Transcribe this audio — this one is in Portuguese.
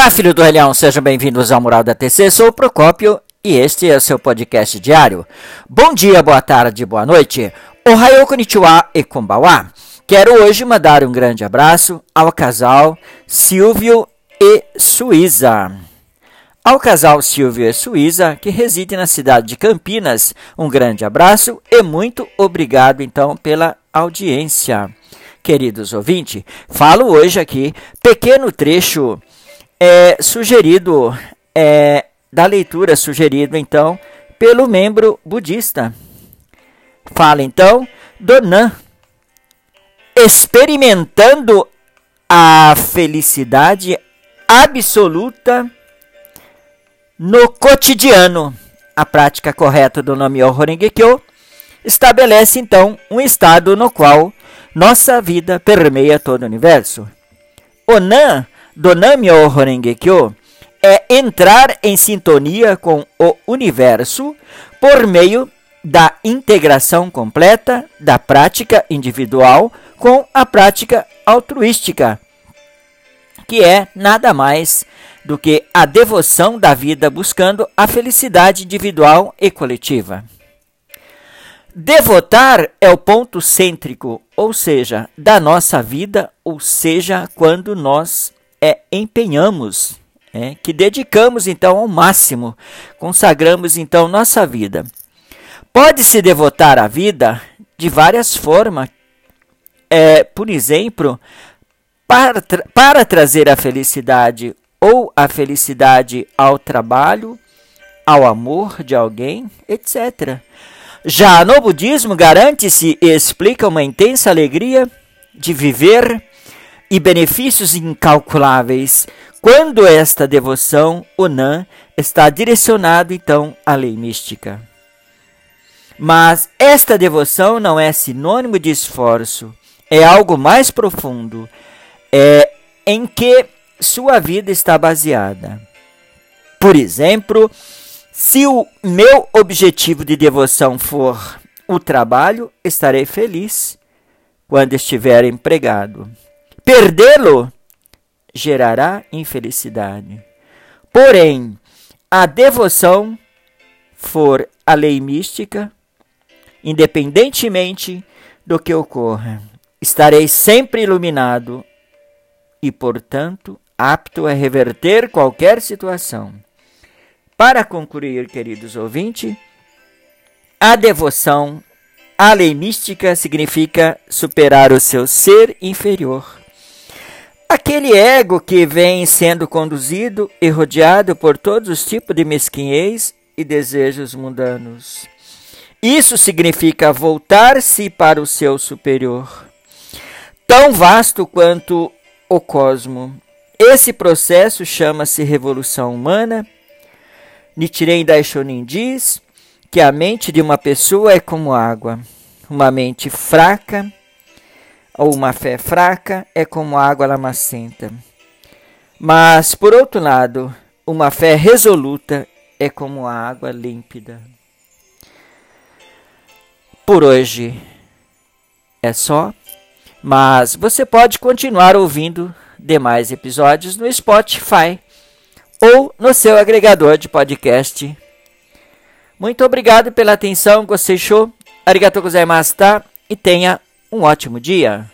Olá, filho do Relhão, sejam bem-vindos ao Mural da TC. Sou o Procópio e este é o seu podcast diário. Bom dia, boa tarde, boa noite. Ohayou konnichiwa e konbawa. Quero hoje mandar um grande abraço ao casal Silvio e Suíza. Ao casal Silvio e Suíza, que reside na cidade de Campinas, um grande abraço e muito obrigado então pela audiência. Queridos ouvintes, falo hoje aqui pequeno trecho é, sugerido é, da leitura sugerido então pelo membro budista. Fala então Donan experimentando a felicidade absoluta no cotidiano. A prática correta do nome Horengekyo estabelece então um estado no qual nossa vida permeia todo o universo. Onan do Namyo Horengekyo é entrar em sintonia com o universo por meio da integração completa da prática individual com a prática altruística, que é nada mais do que a devoção da vida buscando a felicidade individual e coletiva. Devotar é o ponto cêntrico, ou seja, da nossa vida, ou seja, quando nós é, empenhamos, é, que dedicamos então ao máximo, consagramos então nossa vida. Pode-se devotar à vida de várias formas, é, por exemplo, para, tra para trazer a felicidade ou a felicidade ao trabalho, ao amor de alguém, etc. Já no budismo, garante-se e explica uma intensa alegria de viver e benefícios incalculáveis quando esta devoção, Onan, está direcionado então à lei mística. Mas esta devoção não é sinônimo de esforço, é algo mais profundo, é em que sua vida está baseada. Por exemplo, se o meu objetivo de devoção for o trabalho, estarei feliz quando estiver empregado. Perdê-lo gerará infelicidade. Porém, a devoção for a lei mística, independentemente do que ocorra, estarei sempre iluminado e, portanto, apto a reverter qualquer situação. Para concluir, queridos ouvintes, a devoção à lei mística significa superar o seu ser inferior. Aquele ego que vem sendo conduzido e rodeado por todos os tipos de mesquinhez e desejos mundanos. Isso significa voltar-se para o seu superior, tão vasto quanto o cosmo. Esse processo chama-se revolução humana Nichiren Daishonin diz que a mente de uma pessoa é como água. Uma mente fraca ou uma fé fraca é como água lamacenta. Mas, por outro lado, uma fé resoluta é como água límpida. Por hoje é só, mas você pode continuar ouvindo demais episódios no Spotify ou no seu agregador de podcast. Muito obrigado pela atenção, gostei show, arigatou gozaimashita e tenha um ótimo dia.